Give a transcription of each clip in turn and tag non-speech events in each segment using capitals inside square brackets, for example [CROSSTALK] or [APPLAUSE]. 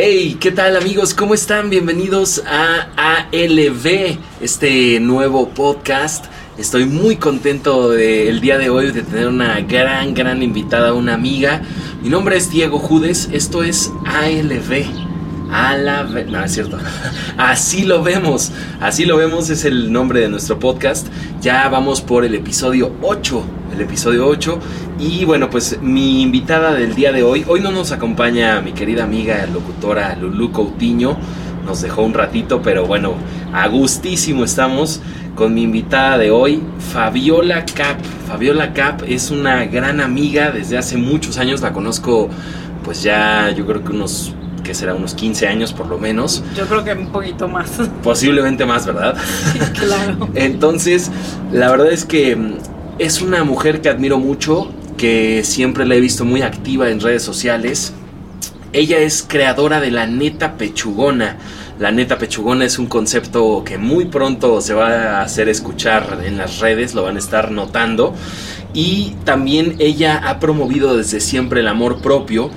Hey, ¿qué tal amigos? ¿Cómo están? Bienvenidos a ALB, este nuevo podcast. Estoy muy contento de, el día de hoy de tener una gran, gran invitada, una amiga. Mi nombre es Diego Judes, esto es ALB. A la no, es cierto. [LAUGHS] Así lo vemos. Así lo vemos es el nombre de nuestro podcast. Ya vamos por el episodio 8. El episodio 8. Y bueno, pues mi invitada del día de hoy. Hoy no nos acompaña mi querida amiga locutora Lulu Coutinho. Nos dejó un ratito, pero bueno, a gustísimo estamos con mi invitada de hoy, Fabiola Cap. Fabiola Cap es una gran amiga desde hace muchos años. La conozco pues ya yo creo que unos que será unos 15 años por lo menos. Yo creo que un poquito más. Posiblemente más, ¿verdad? Sí, claro. [LAUGHS] Entonces, la verdad es que es una mujer que admiro mucho, que siempre la he visto muy activa en redes sociales. Ella es creadora de la neta pechugona. La neta pechugona es un concepto que muy pronto se va a hacer escuchar en las redes, lo van a estar notando. Y también ella ha promovido desde siempre el amor propio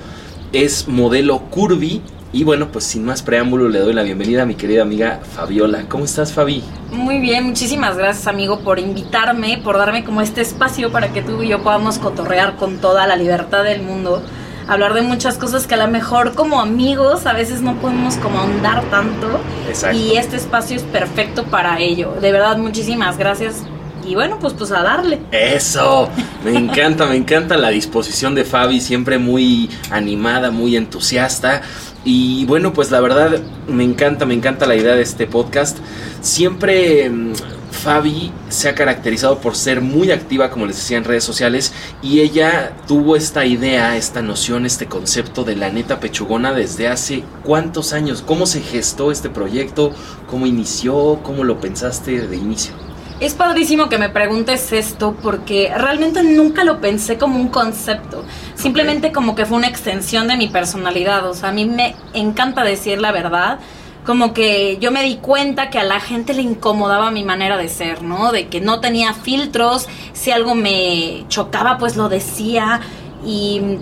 es modelo curvy. Y bueno, pues sin más preámbulo le doy la bienvenida a mi querida amiga Fabiola. ¿Cómo estás, Fabi? Muy bien, muchísimas gracias, amigo, por invitarme, por darme como este espacio para que tú y yo podamos cotorrear con toda la libertad del mundo. Hablar de muchas cosas que a lo mejor como amigos a veces no podemos como ahondar tanto. Exacto. Y este espacio es perfecto para ello. De verdad, muchísimas gracias y bueno, pues pues a darle. Eso, me encanta, me encanta la disposición de Fabi, siempre muy animada, muy entusiasta. Y bueno, pues la verdad me encanta, me encanta la idea de este podcast. Siempre mm, Fabi se ha caracterizado por ser muy activa, como les decía, en redes sociales. Y ella tuvo esta idea, esta noción, este concepto de la neta pechugona desde hace cuántos años. ¿Cómo se gestó este proyecto? ¿Cómo inició? ¿Cómo lo pensaste de inicio? Es padrísimo que me preguntes esto porque realmente nunca lo pensé como un concepto, simplemente como que fue una extensión de mi personalidad, o sea, a mí me encanta decir la verdad, como que yo me di cuenta que a la gente le incomodaba mi manera de ser, ¿no? De que no tenía filtros, si algo me chocaba pues lo decía. Y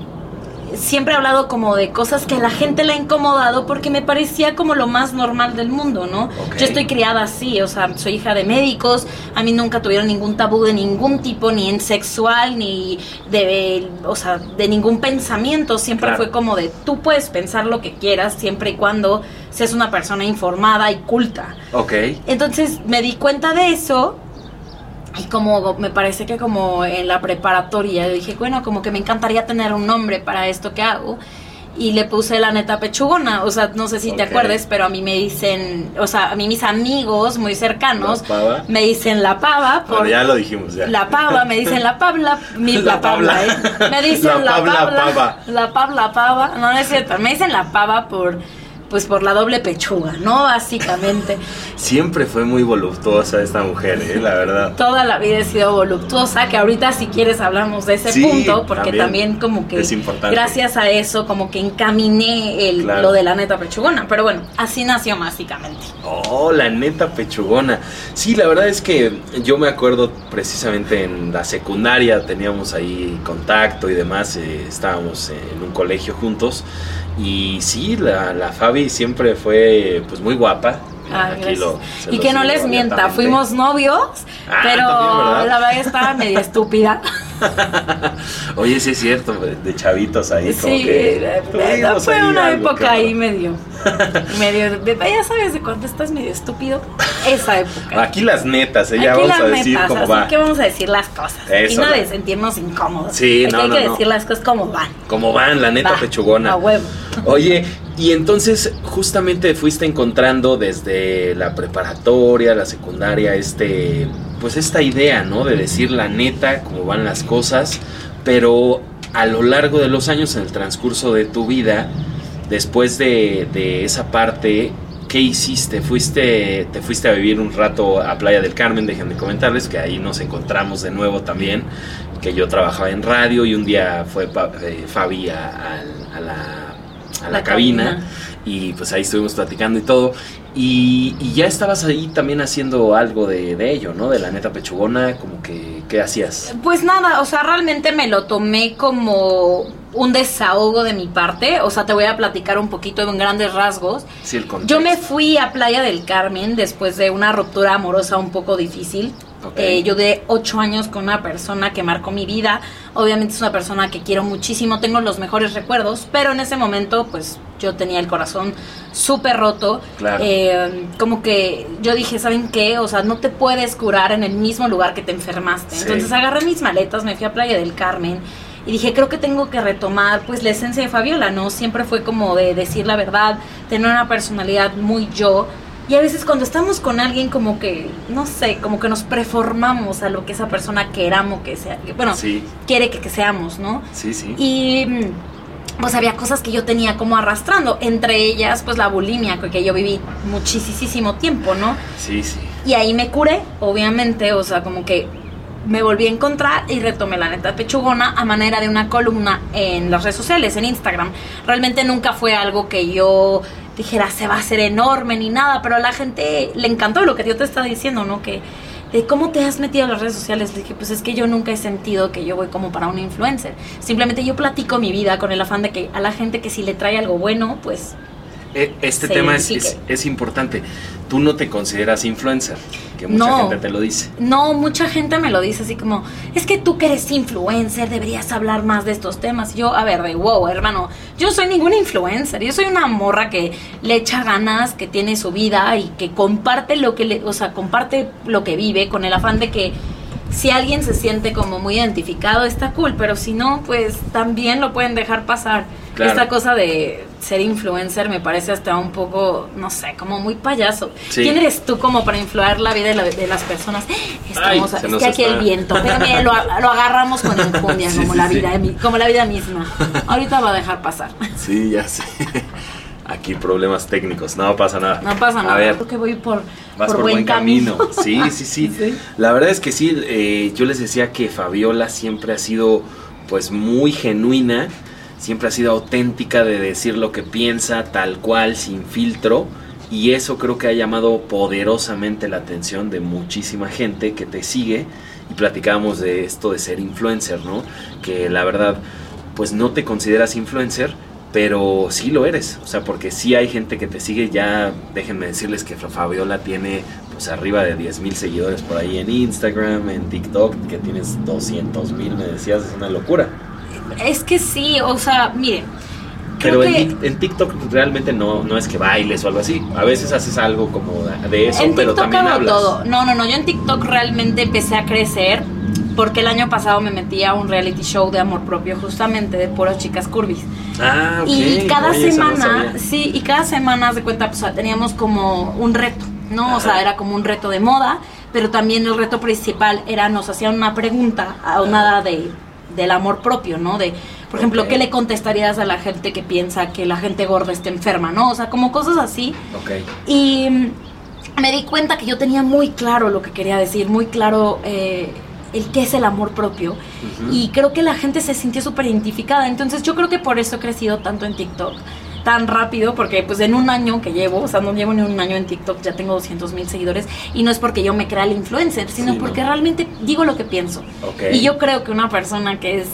siempre he hablado como de cosas que a la gente le ha incomodado porque me parecía como lo más normal del mundo, ¿no? Yo estoy criada así, o sea, soy hija de médicos, a mí nunca tuvieron ningún tabú de ningún tipo, ni en sexual, ni de, o sea, de ningún pensamiento, siempre Claro. fue como de tú puedes pensar lo que quieras siempre y cuando seas una persona informada y culta. Ok. Entonces me di cuenta de eso y como me parece que como en la preparatoria dije, bueno, como que me encantaría tener un nombre para esto que hago. Y le puse la neta pechugona, o sea, no sé si te acuerdes, pero a mí me dicen, o sea, a mí mis amigos muy cercanos ¿La me dicen la pava por Bueno, ya lo dijimos, ya. la pava, me dicen la pabla, mi, [LAUGHS] La la, pabla, pabla. ¿eh? Me dicen [LAUGHS] La la, pabla, pabla, pava. la pabla, pava, no, no es cierto, me dicen la pava por, pues por la doble pechuga, ¿no? Básicamente. [LAUGHS] Siempre fue muy voluptuosa esta mujer, ¿eh? la verdad. Toda la vida he sido voluptuosa, que ahorita si quieres hablamos de ese Sí, punto, porque también. también, como que Es importante. gracias a eso como que encaminé el, Claro. lo de la neta pechugona, pero bueno, así nació básicamente. Oh, la neta pechugona. Sí, la verdad es que yo me acuerdo precisamente en la secundaria teníamos ahí contacto y demás, eh, estábamos en un colegio juntos y sí, la, la Fabi siempre fue pues muy guapa. Ah, lo- y que no les mienta, fuimos novios, Ah, pero la verdad estaba [LAUGHS] medio estúpida. Oye, sí es cierto, de chavitos ahí como Sí, que eh, fue ahí una época ahí medio, [LAUGHS] medio, de, ya sabes de cuando estás medio estúpido, esa época. Aquí las netas, ella Aquí vamos a decir netas, cómo así va. que vamos a decir las cosas. Eso, y no la- de sentirnos incómodos. Sí, Aquí no, hay no, que no. decir las cosas como van. Cómo van, la neta Va, pechugona. A huevo. Oye, y entonces justamente fuiste encontrando desde la preparatoria, la secundaria, este, pues esta idea, ¿no? De decir la neta, cómo van las cosas, pero a lo largo de los años, en el transcurso de tu vida, después de, de esa parte, ¿qué hiciste? Fuiste, te fuiste a vivir un rato a Playa del Carmen, déjenme comentarles que ahí nos encontramos de nuevo también, que yo trabajaba en radio y un día fue eh, Fabi a, a- a la, a la La cabina, cabina. y pues ahí estuvimos platicando y todo. Y, y ya estabas ahí también haciendo algo de, de ello, ¿no? De la neta pechugona, como que, ¿qué hacías? Pues nada, o sea, realmente me lo tomé como un desahogo de mi parte, o sea, te voy a platicar un poquito en grandes rasgos. Sí, el. Yo me fui a Playa del Carmen después de una ruptura amorosa un poco difícil. Ok. Eh, yo de ocho años con una persona que marcó mi vida. Obviamente es una persona que quiero muchísimo, tengo los mejores recuerdos, pero en ese momento pues yo tenía el corazón súper roto. Claro. Eh, como que yo dije, ¿saben qué? O sea, no te puedes curar en el mismo lugar que te enfermaste. Sí. Entonces agarré mis maletas, me fui a Playa del Carmen y dije, creo que tengo que retomar pues la esencia de Fabiola, ¿no? Siempre fue como de decir la verdad, tener una personalidad muy yo. Y a veces cuando estamos con alguien como que, no sé, como que nos preformamos a lo que esa persona queramos que sea, que, bueno, Sí, quiere que, que seamos, ¿no? sí, sí. Y mm, pues había cosas que yo tenía como arrastrando, entre ellas pues la bulimia que yo viví muchísimo tiempo, ¿no? Sí, sí. Y ahí me curé, obviamente, o sea, como que me volví a encontrar y retomé la neta pechugona a manera de una columna en las redes sociales, en Instagram. Realmente nunca fue algo que yo dijera se va a hacer enorme ni nada, pero a la gente le encantó lo que yo te estaba diciendo, ¿no? Que de cómo te has metido a las redes sociales, dije, pues es que yo nunca he sentido que yo voy como para un influencer. Simplemente yo platico mi vida con el afán de que a la gente que si le trae algo bueno, pues Este Se tema es, es, importante. Tú no te consideras influencer, que mucha No. gente te lo dice. No, mucha gente me lo dice así como, es que tú que eres influencer deberías hablar más de estos temas. Yo, a ver, de wow, hermano, yo soy ningún influencer, yo soy una morra que le echa ganas, que tiene su vida y que comparte lo que le, o sea, comparte lo que vive con el afán de que si alguien se siente como muy identificado está cool, pero si no, pues también lo pueden dejar pasar. Claro. Esta cosa de ser influencer me parece hasta un poco, no sé, como muy payaso. Sí. ¿Quién eres tú como para influir la vida de, la- de las personas? Estamos, se es que aquí está- el viento, pero [LAUGHS] lo, lo agarramos con enjundia, Sí, como sí, la vida, como la vida misma. Ahorita va a dejar pasar. Sí, ya sé. [LAUGHS] Aquí problemas técnicos, no pasa nada. No pasa nada. A ver, Creo que voy por, vas por, buen camino. [LAUGHS] Sí, sí, sí, Sí. La verdad es que sí, eh, yo les decía que Fabiola siempre ha sido pues muy genuina, siempre ha sido auténtica de decir lo que piensa tal cual, sin filtro. Y eso creo que ha llamado poderosamente la atención de muchísima gente que te sigue. Y platicábamos de esto de ser influencer, ¿no? Que la verdad, pues no te consideras influencer, pero sí lo eres. O sea, porque sí hay gente que te sigue. Ya déjenme decirles que Fabiola tiene pues arriba de 10 mil seguidores por ahí en Instagram, en TikTok, que tienes 200 mil, me decías, es una locura. Es que sí, o sea, miren. Creo Pero en, que Tik- en TikTok realmente no, no es que bailes o algo así. A veces haces algo como de eso, en pero TikTok también hago hablas. todo. No, no, no. Yo en TikTok realmente empecé a crecer porque el año pasado me metí a un reality show de amor propio, justamente de puras chicas curvis. Ah, ok. Y cada Oye, eso no semana, sí, y cada semana, de cuenta, pues teníamos como un reto, ¿no? O sea, era como un reto de moda, pero también el reto principal era, nos hacían una pregunta a una de, del amor propio, ¿no? De, por ejemplo. ¿qué le contestarías a la gente que piensa que la gente gorda está enferma, ¿no? O sea, como cosas así. Ok. Y mm, me di cuenta que yo tenía muy claro lo que quería decir, muy claro eh, el qué es el amor propio. Y creo que la gente se sintió súper identificada. Entonces yo creo que por eso he crecido tanto en TikTok tan rápido, porque pues en un año que llevo, o sea, no llevo ni un año en TikTok, ya tengo 200 mil seguidores, y no es porque yo me crea el influencer, sino Sí, ¿no? porque realmente digo lo que pienso. Y yo creo que una persona que es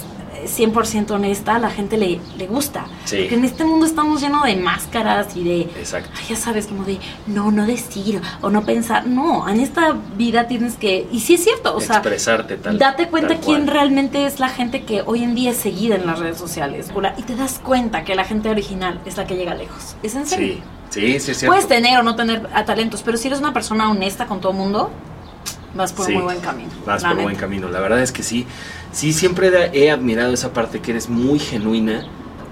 100% honesta, la gente le, le gusta. Sí. Porque en este mundo estamos llenos de máscaras y de Exacto. Ay, ya sabes, como de no, no decir o no pensar. No, en esta vida tienes que. Y sí es cierto, o sea, Expresarte tal date cuenta tal quién realmente es la gente que hoy en día es seguida en las redes sociales. Y te das cuenta que la gente original es la que llega lejos. Es en serio. Sí, sí, sí, es cierto. Puedes tener o no tener a talentos, pero si eres una persona honesta con todo el mundo, vas por Sí, muy buen camino. Vas por neta. buen camino. La verdad es que sí. Sí, siempre he admirado esa parte que eres muy genuina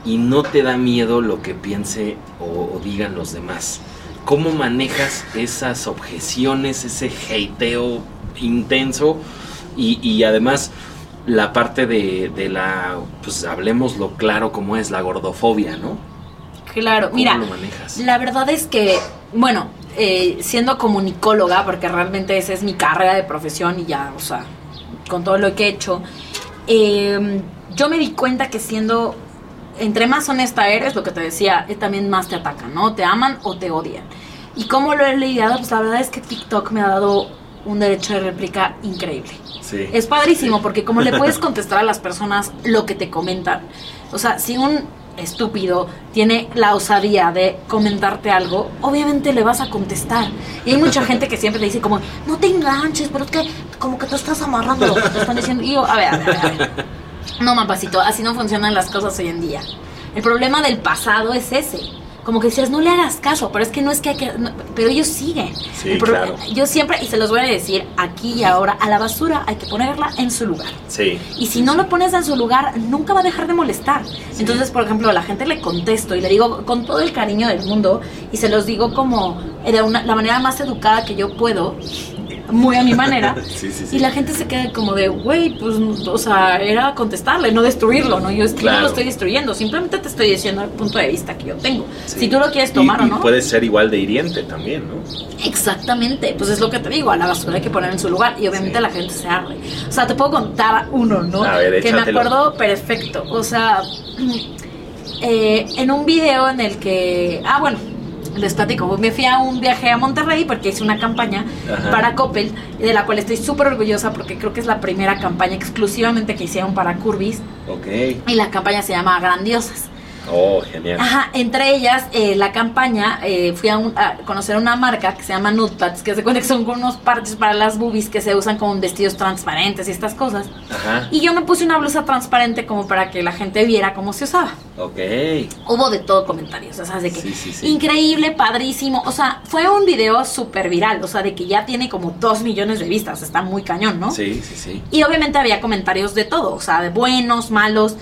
y no te da miedo lo que piense o, o digan los demás. ¿Cómo manejas esas objeciones, ese hateo intenso y, y además la parte de, de la, pues hablemoslo claro como es, la gordofobia, ¿no? Claro, ¿Cómo mira, lo manejas? La verdad es que, bueno, eh, siendo comunicóloga, porque realmente esa es mi carrera de profesión y ya, o sea, con todo lo que he hecho, eh, yo me di cuenta que siendo, entre más honesta eres, lo que te decía, eh, también más te atacan, ¿no? Te aman o te odian. Y cómo lo he lidiado, pues la verdad es que TikTok me ha dado un derecho de réplica increíble. Sí. Es padrísimo porque como le puedes [LAUGHS] contestar a las personas lo que te comentan, O sea, si un estúpido tiene la osadía de comentarte algo, obviamente le vas a contestar. Y hay mucha gente que siempre le dice como, no te enganches, pero es que como que te estás amarrando lo que te están diciendo. Y yo, a ver, a ver, a ver. No, mapacito, así no funcionan las cosas hoy en día. El problema del pasado es ese. Como que decías, no le hagas caso, pero es que no es que hay que... no, pero ellos siguen. Sí, El claro. Yo siempre, y se los voy a decir aquí y ahora, a la basura hay que ponerla en su lugar. Sí. Y si no lo pones en su lugar, nunca va a dejar de molestar. Entonces, por ejemplo, a la gente le contesto y le digo con todo el cariño del mundo y se los digo como de una, la manera más educada que yo puedo, muy a mi manera. [LAUGHS] Sí, sí, sí. Y la gente se queda como de, güey, pues, o sea, era contestarle, no destruirlo, ¿no? Yo, es que yo no lo estoy destruyendo, simplemente te estoy diciendo el punto de vista que yo tengo. Si tú lo quieres tomar y o no. puede ser igual de hiriente también, ¿no? Exactamente, pues es lo que te digo, a la basura hay que poner en su lugar y obviamente la gente se arde. O sea, te puedo contar uno, ¿no? A ver, que me acuerdo perfecto. O sea, eh, en un video en el que, ah, bueno, les platico, me fui a un viaje a Monterrey porque hice una campaña Ajá. para Coppel, de la cual estoy súper orgullosa porque creo que es la primera campaña exclusivamente que hicieron para Curvis Ok. y la campaña se llama Grandiosas. Oh, genial. Ajá, entre ellas, eh, la campaña, eh, fui a, un- a conocer una marca que se llama Nudepads, que se cuenta que son unos parches para las boobies que se usan con vestidos transparentes y estas cosas. Ajá. Y yo me puse una blusa transparente como para que la gente viera cómo se usaba. Ok. Hubo de todo comentarios, o sea, de que Sí, sí, sí. increíble, padrísimo. O sea, fue un video súper viral, o sea, de que ya tiene como dos millones de vistas, está muy cañón, ¿no? Sí, sí, sí. Y obviamente había comentarios de todo, o sea, de buenos, malos.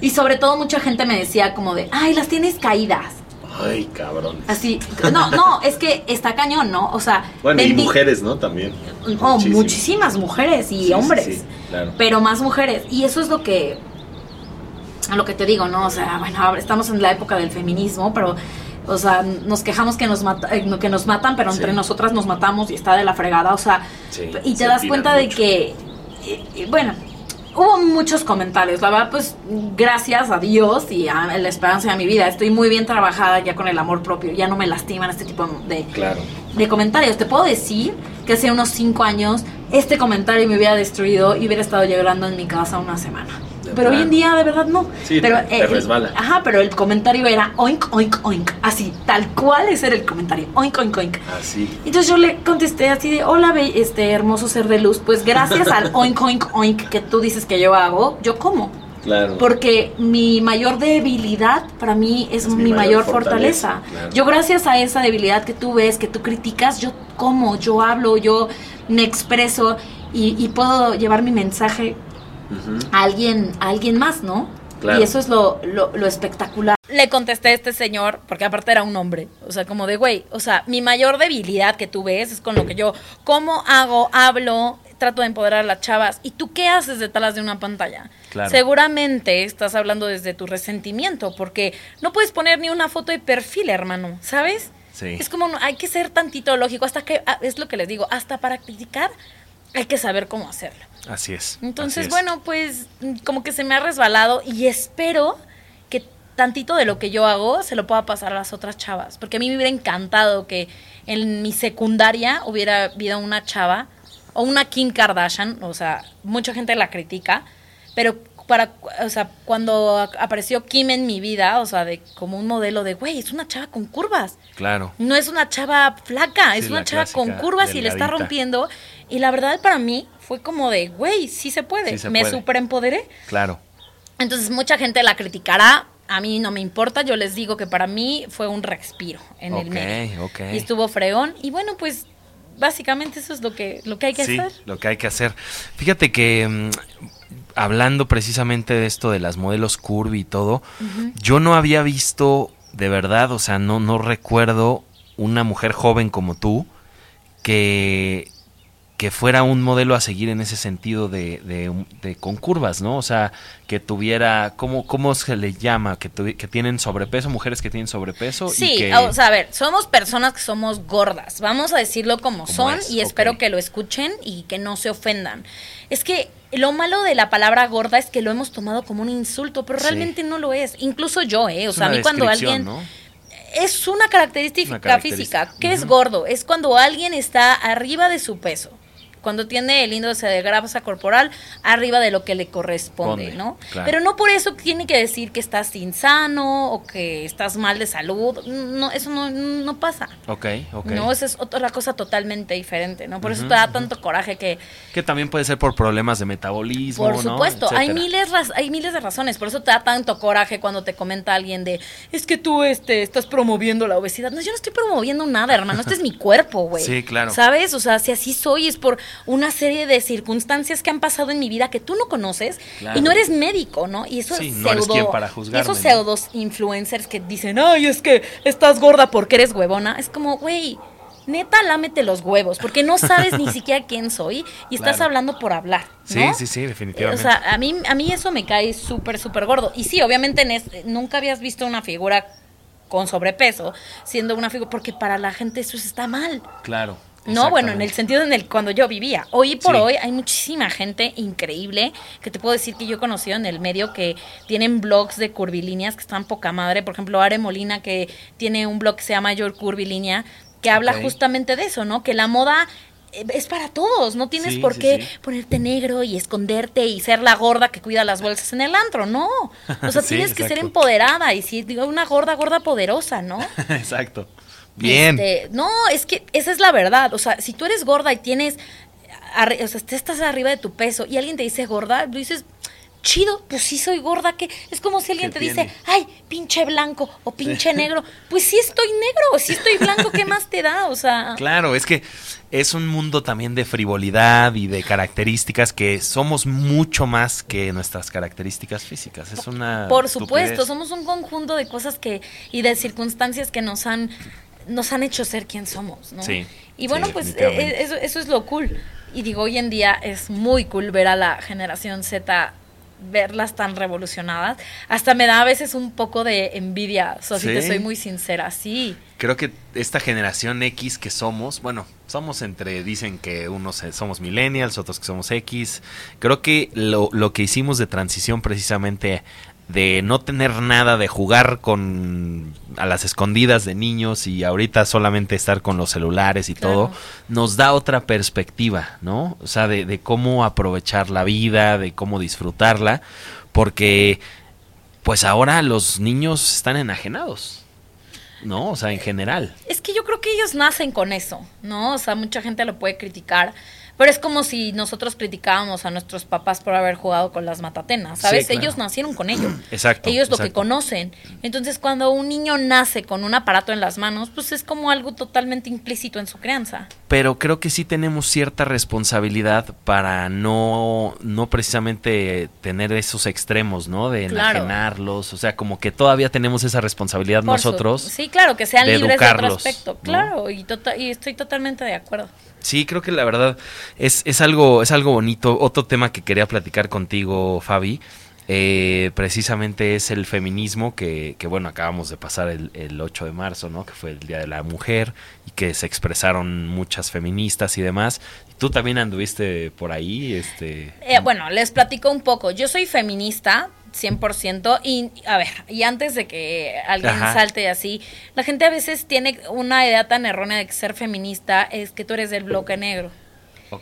Y sobre todo mucha gente me decía como de, ay, las tienes caídas. Ay, cabrón. Así, no, no, es que está cañón, ¿no? O sea, Bueno, y mujeres, ¿no? También. Oh, Muchísimo. muchísimas mujeres y Sí, hombres. sí, claro. Pero más mujeres. Y eso es lo que, lo que te digo, ¿no? O sea, bueno, estamos en la época del feminismo, pero, o sea, nos quejamos que nos, mata- eh, que nos matan, pero entre Sí. nosotras nos matamos y está de la fregada. O sea, Sí, y te se das cuenta de que, eh, eh, bueno, hubo muchos comentarios. La verdad, pues, gracias a Dios y a la esperanza de mi vida, estoy muy bien trabajada ya con el amor propio. Ya no me lastiman este tipo de, Claro. de comentarios. Te puedo decir que hace unos cinco años este comentario me hubiera destruido y hubiera estado llorando en mi casa una semana. De Pero hoy en día de verdad no. Sí, pero, te- el- resbala. Ajá, pero el comentario era oink, oink, oink. Así, tal cual ese era el comentario. Oink, oink, oink. Así. Entonces yo le contesté así de, hola, este hermoso ser de luz. Pues gracias al [LAUGHS] oink, oink, oink que tú dices que yo hago, yo como. Claro. Porque mi mayor debilidad para mí es, Es mi, mi mayor, mayor fortaleza. fortaleza, claro. Yo gracias a esa debilidad que tú ves, que tú criticas, yo como, yo hablo, yo me expreso y, y puedo llevar mi mensaje A alguien, a alguien más, ¿no? Claro. Y eso es lo, lo, lo espectacular. Le contesté a este señor, porque aparte era un hombre, o sea, como de, güey, o sea, mi mayor debilidad que tú ves es con lo que yo, ¿cómo hago, hablo, trato de empoderar a las chavas? ¿Y tú qué haces detrás de una pantalla? Claro. Seguramente estás hablando desde tu resentimiento, porque no puedes poner ni una foto de perfil, hermano, ¿sabes? Sí. Es como, no- hay que ser tantito lógico, hasta que, ah, es lo que les digo, hasta para criticar hay que saber cómo hacerlo. Así es. Entonces, así es. bueno, pues como que se me ha resbalado y espero que tantito de lo que yo hago se lo pueda pasar a las otras chavas. Porque a mí me hubiera encantado que en mi secundaria hubiera habido una chava o una Kim Kardashian, o sea, mucha gente la critica, pero para, o sea, cuando apareció Kim en mi vida, o sea, de como un modelo de, güey, es una chava con curvas. Claro. No es una chava flaca, Sí, es una chava con curvas y le está rompiendo. Y la verdad para mí fue como de, güey, sí se puede. Sí se me puede. superempoderé. Claro. Entonces mucha gente la criticará. A mí no me importa, yo les digo que para mí fue un respiro en el medio. ok. Y estuvo fregón. Y bueno, pues básicamente eso es lo que, lo que hay que sí, hacer. lo que hay que hacer. Fíjate que mm, hablando precisamente de esto de las modelos curvy y todo, yo no había visto de verdad, o sea, no, no recuerdo una mujer joven como tú que, que fuera un modelo a seguir en ese sentido de, de, con curvas, ¿no? O sea, que tuviera, ¿cómo, cómo se le llama? Que, tuvi- que tienen sobrepeso, mujeres que tienen sobrepeso. y Sí, que, o sea, a ver, somos personas que somos gordas, vamos a decirlo como, son es, y espero que lo escuchen y que no se ofendan. Es que lo malo de la palabra gorda es que lo hemos tomado como un insulto, pero Sí. realmente no lo es. Incluso yo, ¿eh? O es sea, a mí cuando alguien... ¿no? Es una característica, Una característica. física. ¿Qué es gordo? Es cuando alguien está arriba de su peso. Cuando tiene el índice de grasa corporal arriba de lo que le corresponde, Ponde, ¿no? claro. Pero no por eso tiene que decir que estás insano o que estás mal de salud. No, eso no, no pasa. Ok, ok. No, esa es otra cosa totalmente diferente, ¿no? Por eso te da tanto coraje que, Que también puede ser por problemas de metabolismo, por ¿no? supuesto, hay Etcétera. miles, hay miles de razones. Por eso te da tanto coraje cuando te comenta alguien de, es que tú este, estás promoviendo la obesidad. No, yo no estoy promoviendo nada, hermano. Este es mi cuerpo, güey. Sí, claro. ¿Sabes? O sea, si así soy, es por una serie de circunstancias que han pasado en mi vida que tú no conoces Claro. y no eres médico, ¿no? Y eso Sí, es no eres pseudo. quien para juzgarme, esos pseudos influencers que dicen, ay, es que estás gorda porque eres huevona. Es como, güey. Neta, lámete los huevos, porque no sabes ni [LAUGHS] siquiera quién soy y estás hablando por hablar. Sí, ¿no? sí, sí, O definitivamente. sea, a mí, a mí eso me cae súper, súper gordo. Y sí, obviamente en es- nunca habías visto una figura con sobrepeso siendo una figura, porque para la gente eso está mal. claro. No, bueno, en el sentido en el cuando yo vivía. Hoy por Sí. hoy hay muchísima gente increíble que te puedo decir que yo he conocido en el medio que tienen blogs de curvilíneas que están poca madre. Por ejemplo, Are Molina que tiene un blog que se llama Your Curvilínea que habla justamente de eso, ¿no? Que la moda eh, es para todos, no tienes Sí, por sí, qué ponerte negro y esconderte y ser la gorda que cuida las bolsas en el antro, no. O sea, [LAUGHS] tienes que ser empoderada y si digo una gorda, gorda poderosa, ¿no? [LAUGHS] Exacto. Bien. Este, no, es que esa es la verdad. O sea, si tú eres gorda y tienes, o sea, te estás arriba de tu peso y alguien te dice gorda, tú dices, chido, pues sí soy gorda, que es como si alguien ¿Qué te dice, ay, pinche blanco o pinche [LAUGHS] negro. Pues sí estoy negro, sí estoy blanco, ¿qué más te da? O sea, Claro, es que es un mundo también de frivolidad y de características que somos mucho más que nuestras características físicas. Es una Por supuesto, estupidez. somos un conjunto de cosas que y de circunstancias que nos han nos han hecho ser quien somos, ¿no? Sí, Y bueno, sí, pues definitivamente. eh, eso, eso es lo cool. Y digo, hoy en día es muy cool ver a la generación Z verlas tan revolucionadas. Hasta me da a veces un poco de envidia, o sea, si te soy muy sincera, sí. Creo que esta generación X que somos, bueno, somos entre, dicen que unos eh, somos millennials, otros que somos X. Creo que lo, lo que hicimos de transición precisamente de no tener nada, de jugar con a las escondidas de niños y ahorita solamente estar con los celulares y Claro. todo, nos da otra perspectiva, ¿no? O sea, de, de cómo aprovechar la vida, de cómo disfrutarla, porque pues ahora los niños están enajenados. ¿no? O sea, en general. Es que yo creo que ellos nacen con eso, ¿no? O sea, mucha gente lo puede criticar, pero es como si nosotros criticábamos a nuestros papás por haber jugado con las matatenas, ¿sabes? Sí, claro. Ellos nacieron con ello. [CLEARS THROAT] Exacto. Ellos lo que conocen. Entonces, cuando un niño nace con un aparato en las manos, pues es como algo totalmente implícito en su crianza. Pero creo que sí tenemos cierta responsabilidad para no, no precisamente tener esos extremos, ¿no? De Claro. enajenarlos. O sea, como que todavía tenemos esa responsabilidad Por su- nosotros. sí, claro, que sean de libres de otro aspecto. ¿no? Claro, y, tota- y estoy totalmente de acuerdo. Sí, creo que la verdad es, es algo, es algo bonito. Otro tema que quería platicar contigo, Fabi, eh, precisamente es el feminismo que, que, bueno, acabamos de pasar el, el 8 de marzo, ¿no? Que fue el Día de la Mujer y que se expresaron muchas feministas y demás. Tú también anduviste por ahí, este... Eh, bueno, les platico un poco. Yo soy feminista, 100%, y a ver, y antes de que alguien Ajá. salte así, la gente a veces tiene una idea tan errónea de que ser feminista es que tú eres del bloque negro.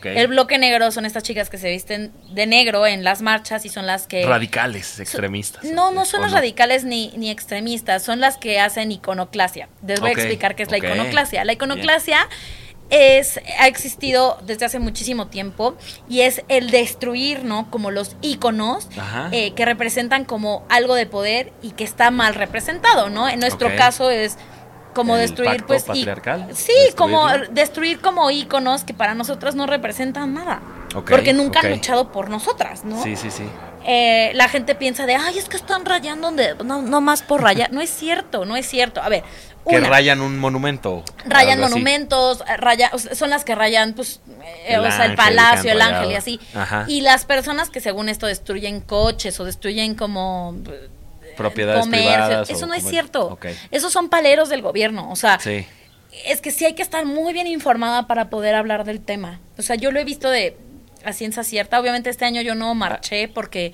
El bloque negro son estas chicas que se visten de negro en las marchas y son las que... Radicales, extremistas. No, no son ¿o las radicales ni, ni extremistas, son las que hacen iconoclasia. Les voy a explicar qué es la iconoclasia. La iconoclasia es, ha existido desde hace muchísimo tiempo y es el destruir, ¿no? Como los iconos Ajá. eh, que representan como algo de poder y que está mal representado, ¿no? En nuestro caso es como ¿El destruir pacto pues patriarcal? sí ¿Destruirlo? como destruir como iconos que para nosotras no representan nada porque nunca han luchado por nosotras no Sí, sí, sí. Eh, la gente piensa de, ay, es que están rayando, no, no más por rayar. No es cierto, no es cierto. A ver, Que rayan un monumento. rayan monumentos, eh, raya- o sea, son las que rayan, pues, eh, El o sea, el palacio, el ángel y así. Ajá. Y las personas que según esto destruyen coches o destruyen como... Propiedades comercios, privadas. Eso no es cierto. Ok. Esos son paleros del gobierno. O sea, Sí. es que sí hay que estar muy bien informada para poder hablar del tema. O sea, yo lo he visto de a ciencia cierta. Obviamente este año yo no marché porque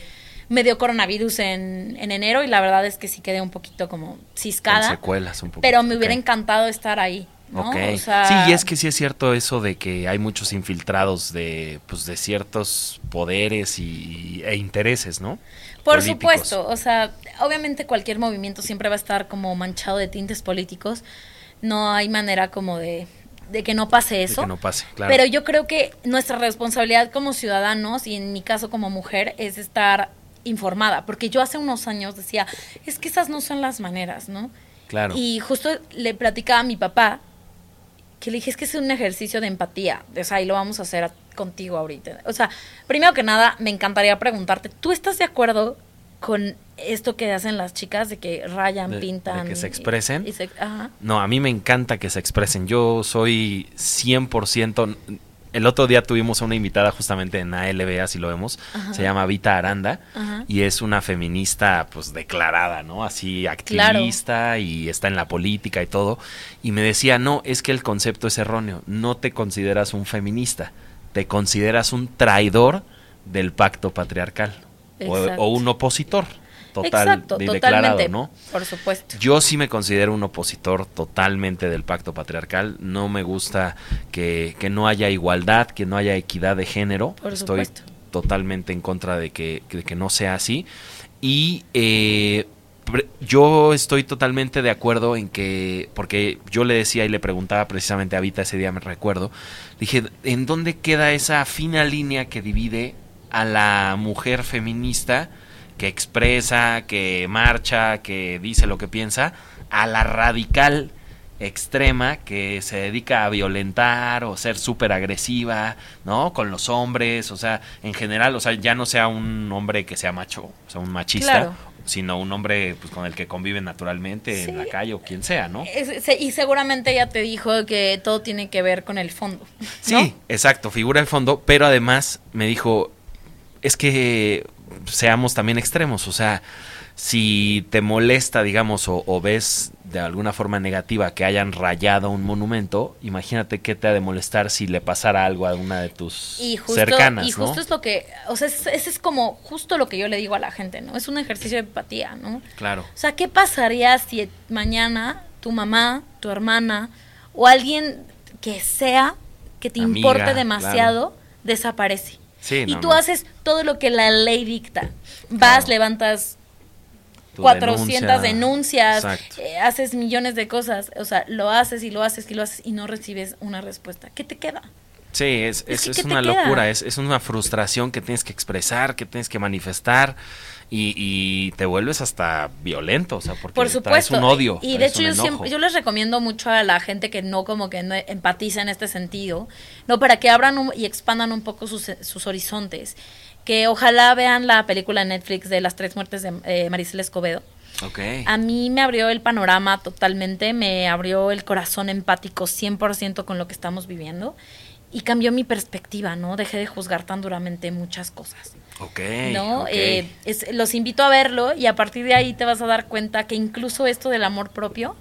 me dio coronavirus en, en enero y la verdad es que sí quedé un poquito como ciscada. secuelas un poco. Pero me hubiera encantado estar ahí. ¿no? Ok. O sea, sí, y es que sí es cierto eso de que hay muchos infiltrados de, pues, de ciertos poderes y, e intereses, ¿no? Por políticos. supuesto, o sea, obviamente cualquier movimiento siempre va a estar como manchado de tintes políticos. No hay manera como de, de que no pase De eso. que no pase, claro. Pero yo creo que nuestra responsabilidad como ciudadanos y en mi caso como mujer es estar informada, porque yo hace unos años decía, es que esas no son las maneras, ¿no? claro. Y justo le platicaba a mi papá que le dije, es que es un ejercicio de empatía, o sea, y lo vamos a hacer contigo ahorita. O sea, primero que nada, me encantaría preguntarte, ¿tú estás de acuerdo con esto que hacen las chicas de que rayan, De- de pintan? que se expresen? y se- ajá. No, a mí me encanta que se expresen. Yo soy 100%... El otro día tuvimos a una invitada justamente en ALB, así lo vemos. Ajá. Se llama Vita Aranda. Ajá. Y es una feminista, pues, declarada, ¿no? Así, activista y está en la política y todo. Y me decía, no, es que el concepto es erróneo. No te consideras un feminista. Te consideras un traidor del pacto patriarcal. O, un opositor total Exacto, de- totalmente, declarado, ¿no? por supuesto. Yo sí me considero un opositor totalmente del pacto patriarcal. No me gusta que, que no haya igualdad, que no haya equidad de género. Por Estoy supuesto. totalmente en contra de que, de que no sea así. Y eh, yo estoy totalmente de acuerdo en que, porque yo le decía y le preguntaba precisamente a Vita ese día, me recuerdo, dije, ¿en dónde queda esa fina línea que divide a la mujer feminista que expresa, que marcha, que dice lo que piensa, a la radical extrema que se dedica a violentar o ser súper agresiva, ¿no? Con los hombres, o sea, en general, o sea, ya no sea un hombre que sea macho, o sea, un machista, Claro. sino un hombre pues, con el que convive naturalmente Sí. en la calle o quien sea, ¿no? Es- se- y seguramente ella te dijo que todo tiene que ver con el fondo. ¿no? Sí, exacto, figura el fondo, pero además me dijo, es que seamos también extremos, o sea, si te molesta, digamos, o, o ves de alguna forma negativa que hayan rayado un monumento, imagínate qué te ha de molestar si le pasara algo a una de tus Y justo, cercanas, y justo ¿no? es lo que, o sea, es- ese es como justo lo que yo le digo a la gente, ¿no? Es un ejercicio de empatía, ¿no? Claro, O sea, ¿qué pasaría si mañana tu mamá, tu hermana o alguien que sea que te Amiga, importe demasiado desaparece? Sí, y no, tú no. haces todo lo que la ley dicta. Vas, Claro. levantas Tu 400 denuncia, denuncias, eh, haces millones de cosas, o sea, lo haces y lo haces y lo haces y no recibes una respuesta. ¿Qué te queda? Sí, es, Es es, que, es ¿qué te una locura, es, es una frustración que tienes que expresar, que tienes que manifestar y, y te vuelves hasta violento, o sea, porque Por supuesto. un odio. Y de hecho yo siempre, yo les recomiendo mucho a la gente que no como que no empatiza en este sentido, no para que abran un- y expandan un poco sus, sus horizontes, que ojalá vean la película en Netflix de las tres muertes de eh, Maricel Escobedo. Ok. A mí me abrió el panorama totalmente, me abrió el corazón empático 100% con lo que estamos viviendo y cambió mi perspectiva, ¿no? Dejé de juzgar tan duramente muchas cosas. Ok. ¿no? Eh, es- los invito a verlo y a partir de ahí te vas a dar cuenta que incluso esto del amor propio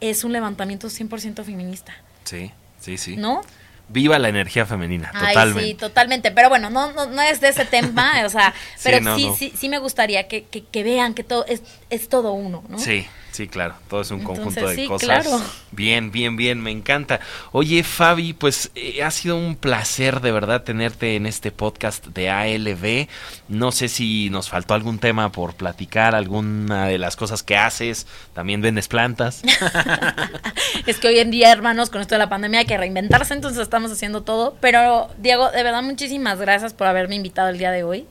es un levantamiento 100% feminista, sí, sí, sí. ¿no? Viva la energía femenina, Ay, totalmente. sí, totalmente. Pero bueno, no, no, no es de ese tema, o sea, [LAUGHS] Sí, pero no, sí, no. sí, sí me gustaría que, que, que vean que todo es, es todo uno, ¿no? Sí, sí, claro. Todo es un Entonces, conjunto de sí, cosas. claro. Bien, bien, bien, me encanta. Oye, Fabi, pues eh, ha sido un placer de verdad tenerte en este podcast de ALB. No sé si nos faltó algún tema por platicar, alguna de las cosas que haces. También vendes plantas. [LAUGHS] Es que hoy en día, hermanos, con esto de la pandemia hay que reinventarse, entonces estamos haciendo todo. Pero, Diego, de verdad, muchísimas gracias por haberme invitado el día de hoy.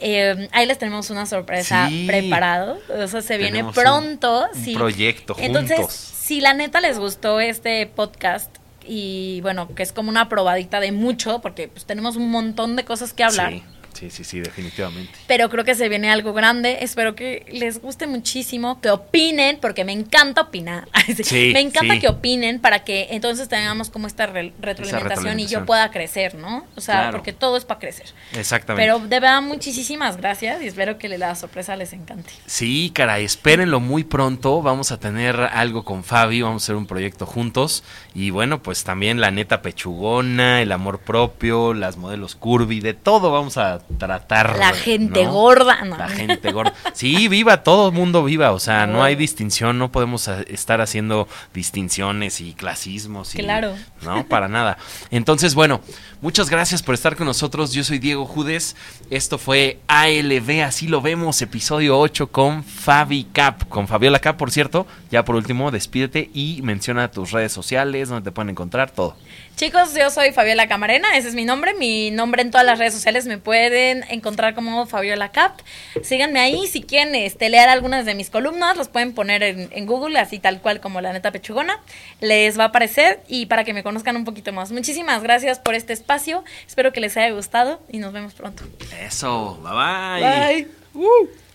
Eh, ahí les tenemos una sorpresa Sí. preparado. O sea, se viene un- pronto. un sí. proyecto Entonces, juntos. si la neta les gustó este podcast y bueno, que es como una probadita de mucho, porque pues tenemos un montón de cosas que hablar. Sí, sí, sí, sí, definitivamente. Pero creo que se viene algo grande. Espero que les guste muchísimo, que opinen, porque me encanta opinar. [LAUGHS] Sí, me encanta sí. que opinen para que entonces tengamos como esta re- retroalimentación y yo pueda crecer, ¿no? O sea, Claro. porque todo es para crecer. Exactamente. Pero de verdad, muchísimas gracias y espero que la sorpresa les encante. Sí, caray, espérenlo muy pronto. Vamos a tener algo con Fabi, vamos a hacer un proyecto juntos. Y bueno, pues también la neta pechugona, el amor propio, las modelos curvy, de todo vamos a tratar. La gente gorda, ¿no? La gente gorda. Sí, viva, todo el mundo viva. O sea, no hay distinción, no podemos a- estar haciendo distinciones y clasismos. Y, Claro. No, para nada. Entonces, bueno, muchas gracias por estar con nosotros. Yo soy Diego Judes. Esto fue ALB, así lo vemos, episodio 8 con Fabi Cap. Con Fabiola Cap, por cierto. Ya por último, despídete y menciona tus redes sociales, donde te pueden encontrar, todo. Chicos, yo soy Fabiola Camarena, ese es mi nombre. Mi nombre en todas las redes sociales me pueden encontrar como Fabiola Cap. Síganme ahí, si quieren este, leer algunas de mis columnas, los pueden poner en, en Google, así tal cual como la neta pechugona. Les va a aparecer y para que me conozcan un poquito más. Muchísimas gracias por este espacio. Espero que les haya gustado y nos vemos pronto. Eso, bye bye. Bye.